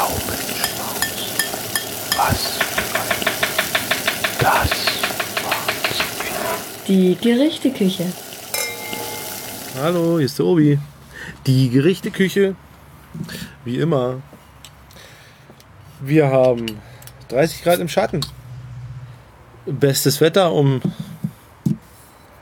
Gaumenschmaus. Was das Die Gerichteküche. Hallo, hier ist der Obi. Die Gerichteküche. Wie immer. Wir haben 30 Grad im Schatten. Bestes Wetter, um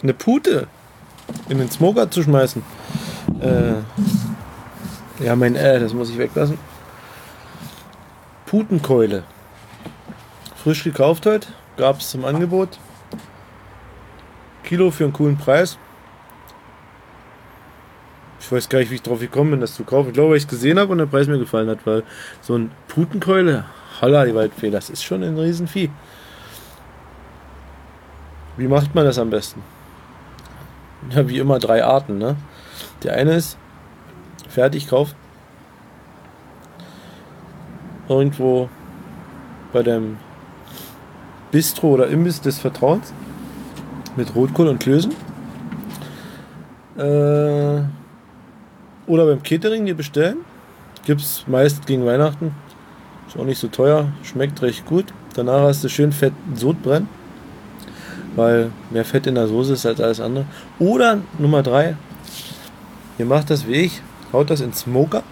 eine Pute in den Smoker zu schmeißen. Äh, ja, mein äh, das muss ich weglassen. Putenkeule. Frisch gekauft heute. Gab es zum Angebot. Kilo für einen coolen Preis. Ich weiß gar nicht, wie ich drauf gekommen bin, das zu kaufen. Ich glaube, weil ich es gesehen habe und der Preis mir gefallen hat, weil so ein Putenkeule, holla die Waldfee, das ist schon ein Riesenvieh. Wie macht man das am besten? Ja, wie immer drei Arten, ne? Der eine ist fertig kauf. Irgendwo bei dem Bistro oder Imbiss des Vertrauens mit Rotkohl und Klößen. Äh, oder beim Catering dir bestellen. Gibt es meist gegen Weihnachten. Ist auch nicht so teuer. Schmeckt recht gut. Danach hast du schön fett Sodbrennen. Weil mehr Fett in der Soße ist als alles andere. Oder Nummer 3. Ihr macht das wie ich. Haut das in Smoker.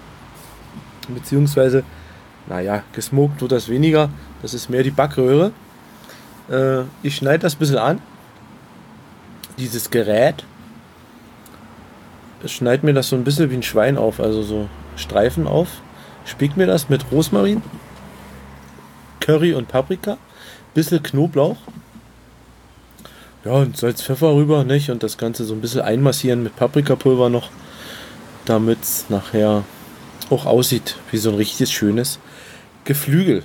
Beziehungsweise, naja, gesmoked wird das weniger. Das ist mehr die Backröhre. Äh, ich schneide das ein bisschen an. Dieses Gerät schneid mir das so ein bisschen wie ein Schwein auf, also so Streifen auf. Spick mir das mit Rosmarin, Curry und Paprika, bisschen Knoblauch. Ja, und Salz, Pfeffer rüber, nicht? Und das Ganze so ein bisschen einmassieren mit Paprikapulver noch, damit es nachher auch aussieht wie so ein richtiges schönes Geflügel.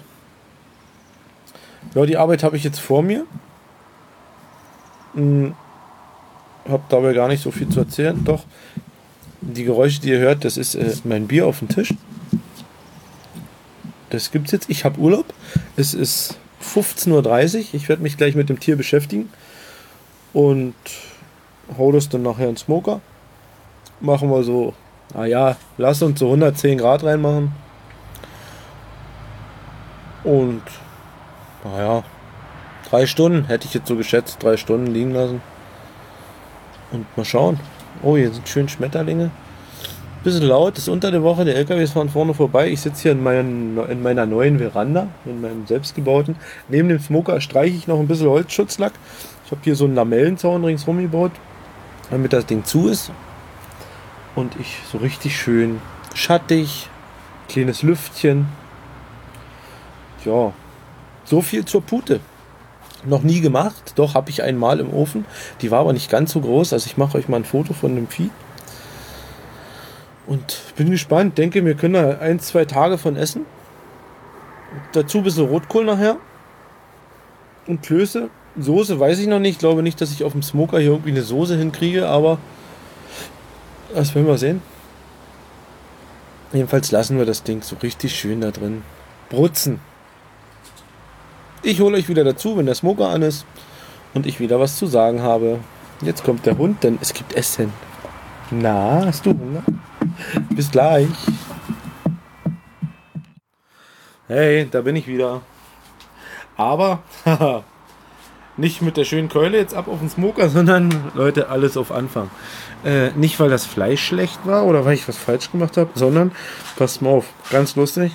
Ja, die Arbeit habe ich jetzt vor mir. Hm, habe dabei gar nicht so viel zu erzählen. Doch, die Geräusche, die ihr hört, das ist äh, mein Bier auf dem Tisch. Das gibt's jetzt. Ich habe Urlaub. Es ist 15.30 Uhr. Ich werde mich gleich mit dem Tier beschäftigen. Und hau das dann nachher in den Smoker. Machen wir so, naja, lass uns so 110 Grad reinmachen. Und, naja, drei Stunden hätte ich jetzt so geschätzt, drei Stunden liegen lassen. Und mal schauen. Oh, hier sind schön Schmetterlinge. Bisschen laut, ist unter der Woche, der LKW fahren vorne vorbei. Ich sitze hier in, meinen, in meiner neuen Veranda, in meinem selbstgebauten. Neben dem Smoker streiche ich noch ein bisschen Holzschutzlack. Ich habe hier so einen Lamellenzaun ringsrum gebaut, damit das Ding zu ist. Und ich so richtig schön schattig, kleines Lüftchen. Ja, so viel zur Pute noch nie gemacht. Doch, habe ich einmal im Ofen. Die war aber nicht ganz so groß. Also ich mache euch mal ein Foto von dem Vieh. Und bin gespannt. Denke, wir können da ein, zwei Tage von essen. Dazu ein bisschen Rotkohl nachher. Und Klöße. Soße weiß ich noch nicht. Ich glaube nicht, dass ich auf dem Smoker hier irgendwie eine Soße hinkriege. Aber das werden wir sehen. Jedenfalls lassen wir das Ding so richtig schön da drin brutzen. Ich hole euch wieder dazu, wenn der Smoker an ist und ich wieder was zu sagen habe. Jetzt kommt der Hund, denn es gibt Essen. Na, hast du Hunger? Bis gleich. Hey, da bin ich wieder. Aber, nicht mit der schönen Keule jetzt ab auf den Smoker, sondern Leute, alles auf Anfang. Äh, nicht, weil das Fleisch schlecht war oder weil ich was falsch gemacht habe, sondern, passt mal auf, ganz lustig.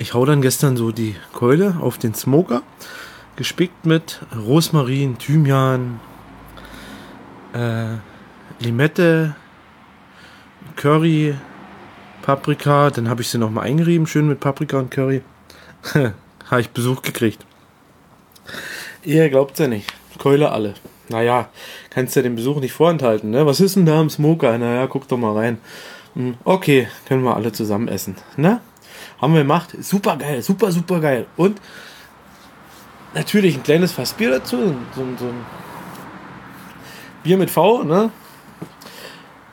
Ich hau dann gestern so die Keule auf den Smoker, gespickt mit Rosmarin, Thymian, äh, Limette, Curry, Paprika. Dann habe ich sie nochmal eingerieben, schön mit Paprika und Curry. habe ich Besuch gekriegt. Ihr glaubt's ja nicht. Keule alle. Naja, kannst ja den Besuch nicht vorenthalten, ne? Was ist denn da im Smoker? Naja, guck doch mal rein. Hm, okay, können wir alle zusammen essen, ne? Haben wir gemacht. Super geil, super, super geil. Und natürlich ein kleines Fass Bier dazu. So, so ein Bier mit V, ne?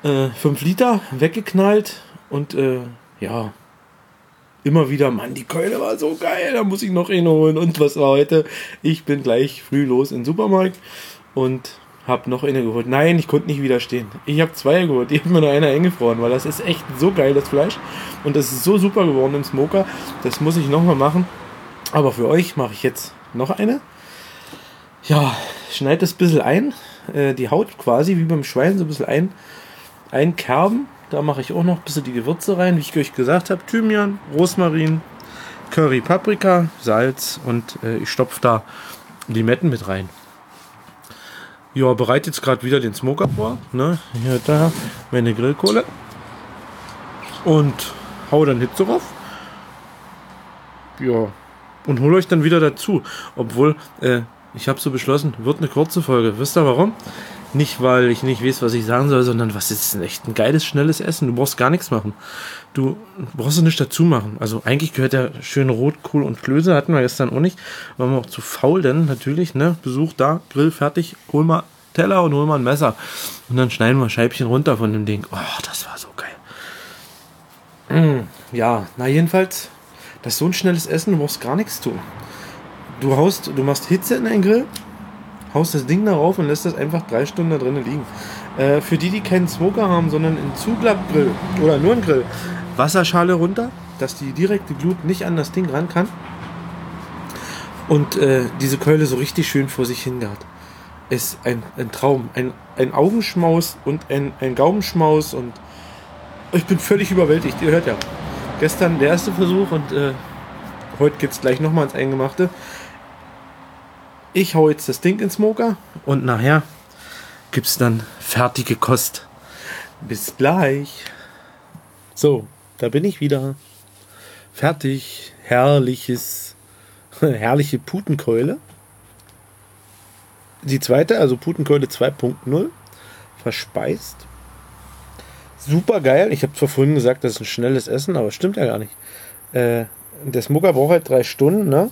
Äh, 5 Liter, weggeknallt. Und äh, ja, immer wieder, Mann, die Keule war so geil, da muss ich noch einen holen. Und was war heute? Ich bin gleich früh los in den Supermarkt und Hab noch eine geholt. Nein, ich konnte nicht widerstehen. Ich habe zwei geholt. Ich habe mir nur eine eingefroren, weil das ist echt so geil, das Fleisch. Und das ist so super geworden im Smoker. Das muss ich nochmal machen. Aber für euch mache ich jetzt noch eine. Ja, schneid das ein bisschen ein. Äh, die Haut quasi wie beim Schwein so ein bisschen ein, einkerben. Da mache ich auch noch ein bisschen die Gewürze rein, wie ich euch gesagt habe. Thymian, Rosmarin, Curry, Paprika, Salz und äh, ich stopfe da Limetten mit rein. Ja, bereite jetzt gerade wieder den Smoker vor. Ne? Hier, da, meine Grillkohle. Und hau dann Hitze drauf. Ja, und hole euch dann wieder dazu. Obwohl, äh, ich habe so beschlossen, wird eine kurze Folge. Wisst ihr warum? Nicht, weil ich nicht weiß, was ich sagen soll, sondern was ist denn echt ein geiles, schnelles Essen. Du brauchst gar nichts machen. Du brauchst nichts dazu machen. Also eigentlich gehört der schöne Rotkohl und Klöße, hatten wir gestern auch nicht. Waren wir auch zu faul, denn natürlich, ne, Besuch da, Grill fertig, hol mal Teller und hol mal ein Messer. Und dann schneiden wir Scheibchen runter von dem Ding. Oh, das war so geil. Mm, ja, na jedenfalls, das ist so ein schnelles Essen, du brauchst gar nichts tun. Du haust, du machst Hitze in den Grill, haust das Ding darauf und lässt das einfach drei Stunden da drinnen liegen. Äh, für die, die keinen Smoker haben, sondern einen Zuglappgrill oder nur einen Grill, Wasserschale runter, dass die direkte Glut nicht an das Ding ran kann. Und äh, diese Keule so richtig schön vor sich hingart. Ist ein, ein Traum. Ein, ein Augenschmaus und ein, ein Gaumenschmaus und ich bin völlig überwältigt. Ihr hört ja. Gestern der erste Versuch und äh, heute geht es gleich nochmal ins Eingemachte. Ich hau jetzt das Ding ins Smoker und nachher gibt es dann fertige Kost. Bis gleich. So, da bin ich wieder. Fertig. Herrliches, herrliche Putenkeule. Die zweite, also Putenkeule 2.0, verspeist. Super geil. Ich habe zwar vorhin gesagt, das ist ein schnelles Essen, aber stimmt ja gar nicht. Äh, der Smoker braucht halt drei Stunden, ne?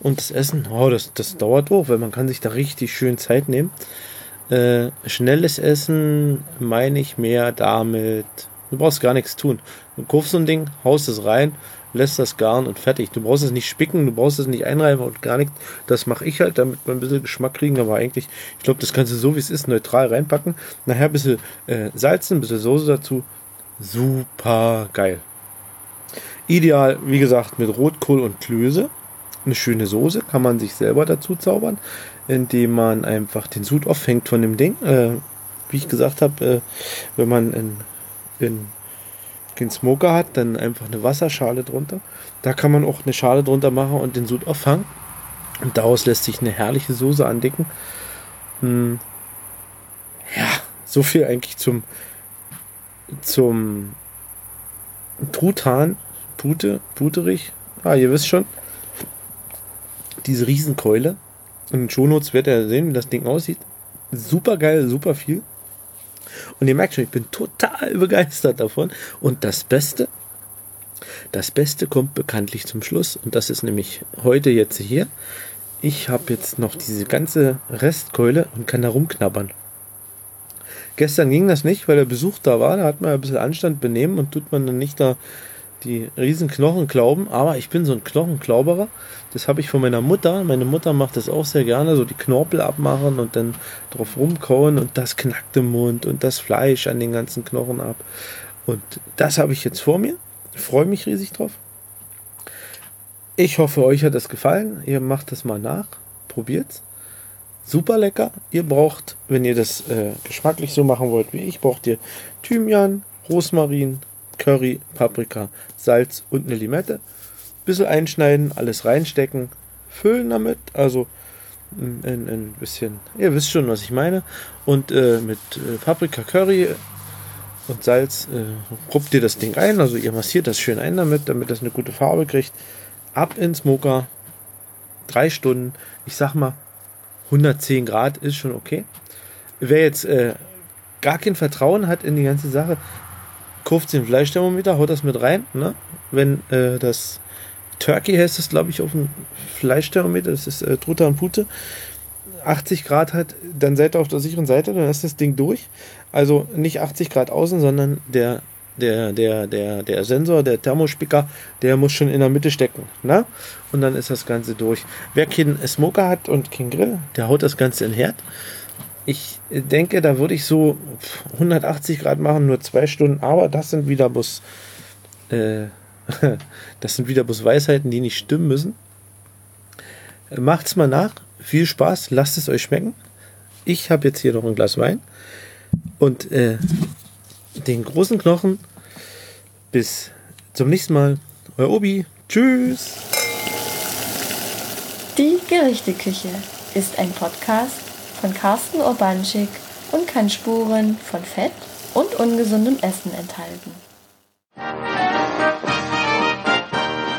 Und das Essen, oh, das, das dauert auch, weil man kann sich da richtig schön Zeit nehmen. Äh, schnelles Essen meine ich mehr damit. Du brauchst gar nichts tun. Du kaufst so ein Ding, haust es rein, lässt das garen und fertig. Du brauchst es nicht spicken, du brauchst es nicht einreiben und gar nichts. Das mache ich halt, damit wir ein bisschen Geschmack kriegen. Aber eigentlich, ich glaube, das kannst du so wie es ist neutral reinpacken. Nachher ein bisschen äh, salzen, ein bisschen Soße dazu. Super geil. Ideal, wie gesagt, mit Rotkohl und Klöße. Eine schöne Soße kann man sich selber dazu zaubern, indem man einfach den Sud auffängt von dem Ding. Äh, wie ich gesagt habe, äh, wenn man in, in den Smoker hat, dann einfach eine Wasserschale drunter. Da kann man auch eine Schale drunter machen und den Sud auffangen. Und daraus lässt sich eine herrliche Soße andicken. Hm. Ja, so viel eigentlich zum, zum Truthahn. Pute, Puterich. Ah, ihr wisst schon. Diese Riesenkeule. In den Shownotes werdet ihr sehen, wie das Ding aussieht. Super geil, super viel. Und ihr merkt schon, ich bin total begeistert davon. Und das Beste, das Beste kommt bekanntlich zum Schluss. Und das ist nämlich heute jetzt hier. Ich habe jetzt noch diese ganze Restkeule und kann da rumknabbern. Gestern ging das nicht, weil der Besuch da war. Da hat man ein bisschen Anstand benehmen und tut man dann nicht da die riesen Knochen glauben, aber ich bin so ein Knochenklauberer. Das habe ich von meiner Mutter. Meine Mutter macht das auch sehr gerne, so die Knorpel abmachen und dann drauf rumkauen und das knackt im Mund und das Fleisch an den ganzen Knochen ab. Und das habe ich jetzt vor mir. Freue mich riesig drauf. Ich hoffe, euch hat das gefallen. Ihr macht das mal nach. Probiert's. Super lecker. Ihr braucht, wenn ihr das äh, geschmacklich so machen wollt wie ich, braucht ihr Thymian, Rosmarin, Curry, Paprika, Salz und eine Limette. Bisschen einschneiden, alles reinstecken, füllen damit, also ein, ein bisschen, ihr wisst schon, was ich meine. Und äh, mit äh, Paprika, Curry und Salz äh, ruppt ihr das Ding ein, also ihr massiert das schön ein damit, damit das eine gute Farbe kriegt. Ab ins Smoker, drei Stunden, ich sag mal 110 Grad ist schon okay. Wer jetzt äh, gar kein Vertrauen hat in die ganze Sache, kauft den Fleischthermometer, haut das mit rein. Ne? Wenn äh, das Turkey heißt das, glaube ich, auf dem Fleischthermometer, das ist äh, Truthahn Pute, 80 Grad hat, dann seid ihr auf der sicheren Seite, dann ist das Ding durch. Also nicht 80 Grad außen, sondern der, der, der, der, der Sensor, der Thermospicker, der muss schon in der Mitte stecken. Ne? Und dann ist das Ganze durch. Wer keinen Smoker hat und keinen Grill, der haut das Ganze in den Herd. ich denke, da würde ich so 180 Grad machen, nur zwei Stunden, aber das sind wieder bloß, äh, das sind wieder bloß Weisheiten, die nicht stimmen müssen. Macht's mal nach. Viel Spaß, lasst es euch schmecken. Ich habe jetzt hier noch ein Glas Wein und äh, den großen Knochen. Bis zum nächsten Mal. Euer Obi. Tschüss. Die Gerichteküche ist ein Podcast von Carsten Urbanschik und kann Spuren von Fett und ungesundem Essen enthalten.